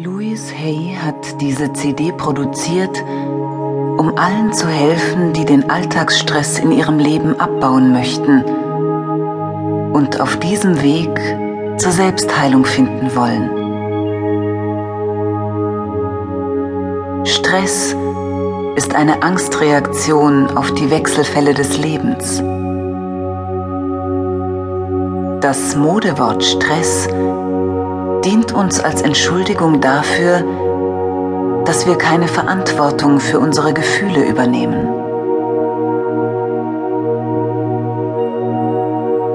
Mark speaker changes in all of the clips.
Speaker 1: Louise Hay hat diese CD produziert, um allen zu helfen, die den Alltagsstress in ihrem Leben abbauen möchten und auf diesem Weg zur Selbstheilung finden wollen. Stress ist eine Angstreaktion auf die Wechselfälle des Lebens. Das Modewort Stress dient uns als Entschuldigung dafür, dass wir keine Verantwortung für unsere Gefühle übernehmen.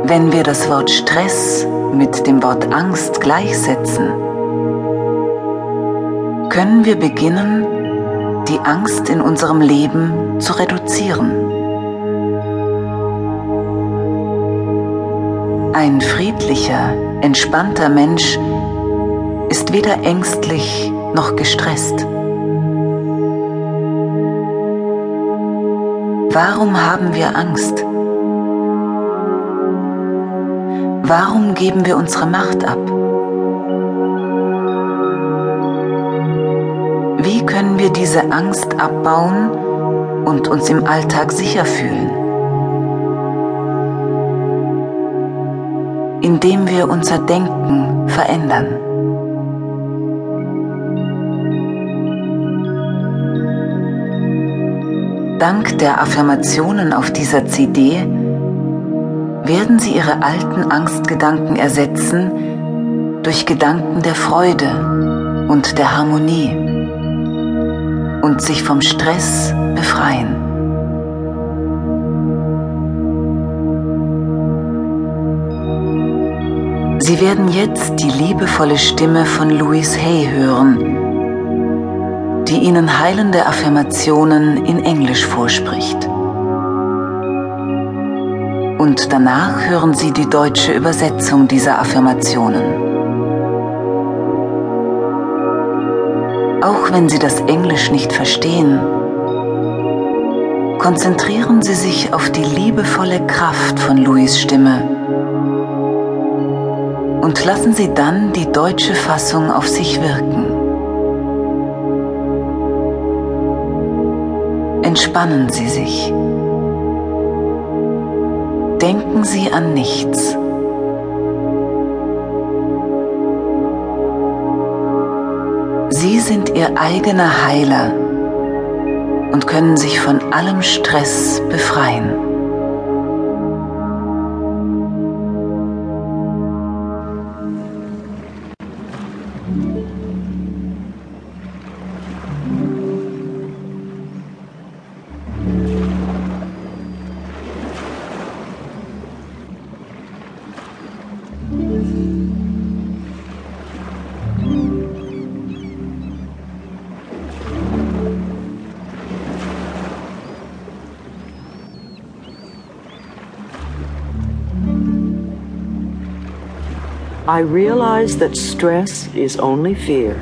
Speaker 1: Wenn wir das Wort Stress mit dem Wort Angst gleichsetzen, können wir beginnen, die Angst in unserem Leben zu reduzieren. Ein friedlicher, entspannter Mensch ist weder ängstlich noch gestresst. Warum haben wir Angst? Warum geben wir unsere Macht ab? Wie können wir diese Angst abbauen und uns im Alltag sicher fühlen? Indem wir unser Denken verändern. Dank der Affirmationen auf dieser CD werden Sie Ihre alten Angstgedanken ersetzen durch Gedanken der Freude und der Harmonie und sich vom Stress befreien. Sie werden jetzt die liebevolle Stimme von Louise Hay hören, die ihnen heilende Affirmationen in Englisch vorspricht. Und danach hören Sie die deutsche Übersetzung dieser Affirmationen. Auch wenn Sie das Englisch nicht verstehen, konzentrieren Sie sich auf die liebevolle Kraft von Louis Stimme und lassen Sie dann die deutsche Fassung auf sich wirken. Entspannen Sie sich. Denken Sie an nichts. Sie sind Ihr eigener Heiler und können sich von allem Stress befreien.
Speaker 2: I realize that stress is only fear.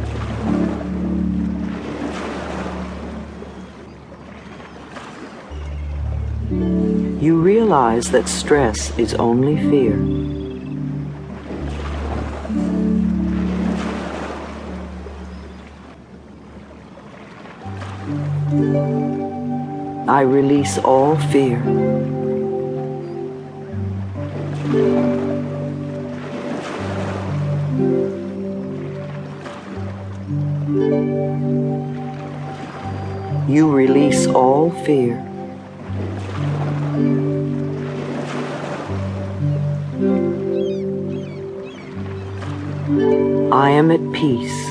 Speaker 2: You realize that stress is only fear. I release all fear. You release all fear. I am at peace.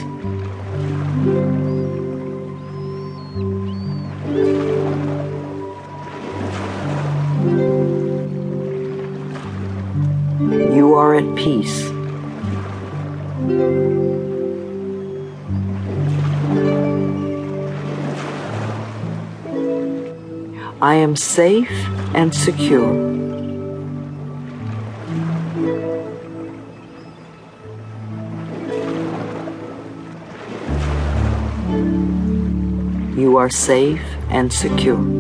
Speaker 2: You are at peace. I am safe and secure. You are safe and secure.